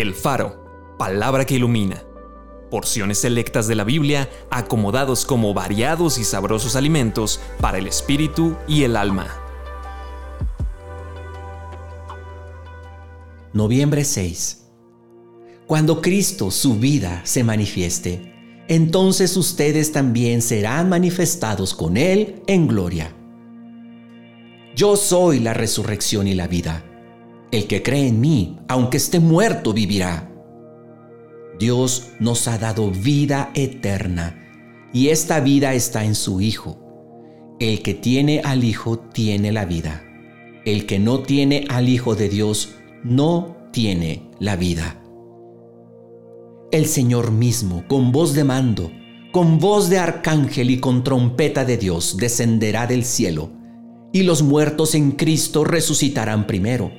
El Faro, palabra que ilumina. Porciones selectas de la Biblia acomodados como variados y sabrosos alimentos para el espíritu y el alma. Noviembre 6. Cuando Cristo, su vida, se manifieste, entonces ustedes también serán manifestados con Él en gloria. Yo soy la resurrección y la vida. El que cree en mí, aunque esté muerto, vivirá. Dios nos ha dado vida eterna y esta vida está en su Hijo. El que tiene al Hijo tiene la vida. El que no tiene al Hijo de Dios no tiene la vida. El Señor mismo, con voz de mando, con voz de arcángel y con trompeta de Dios, descenderá del cielo, y los muertos en Cristo resucitarán primero.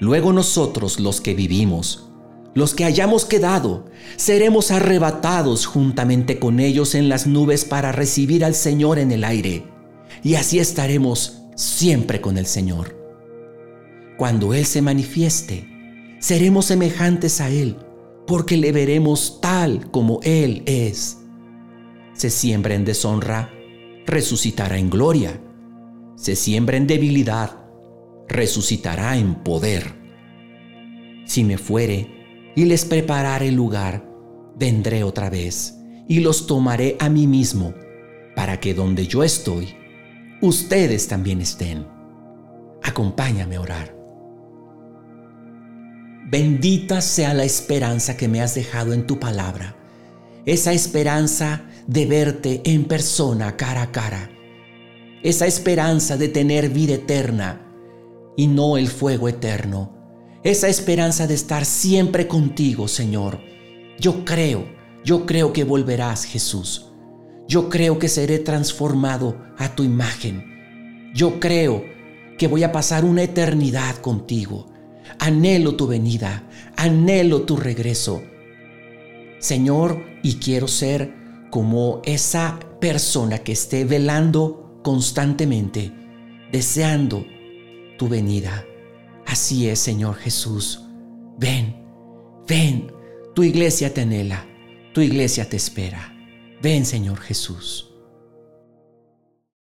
Luego nosotros los que vivimos, los que hayamos quedado, seremos arrebatados juntamente con ellos en las nubes para recibir al Señor en el aire, y así estaremos siempre con el Señor. Cuando Él se manifieste, seremos semejantes a Él, porque le veremos tal como Él es. Se siembra en deshonra, resucitará en gloria. Se siembra en debilidad, resucitará en poder. Si me fuere y les prepararé lugar, vendré otra vez y los tomaré a mí mismo, para que donde yo estoy, ustedes también estén. Acompáñame a orar. Bendita sea la esperanza que me has dejado en tu palabra, esa esperanza de verte en persona cara a cara, esa esperanza de tener vida eterna y no el fuego eterno, esa esperanza de estar siempre contigo, Señor. Yo creo, yo creo que volverás, Jesús. Yo creo que seré transformado a tu imagen. Yo creo que voy a pasar una eternidad contigo. Anhelo tu venida, anhelo tu regreso. Señor, y quiero ser como esa persona que esté velando constantemente, deseando tu venida. Así es, Señor Jesús. Ven, ven, tu iglesia te anhela, tu iglesia te espera. Ven, Señor Jesús.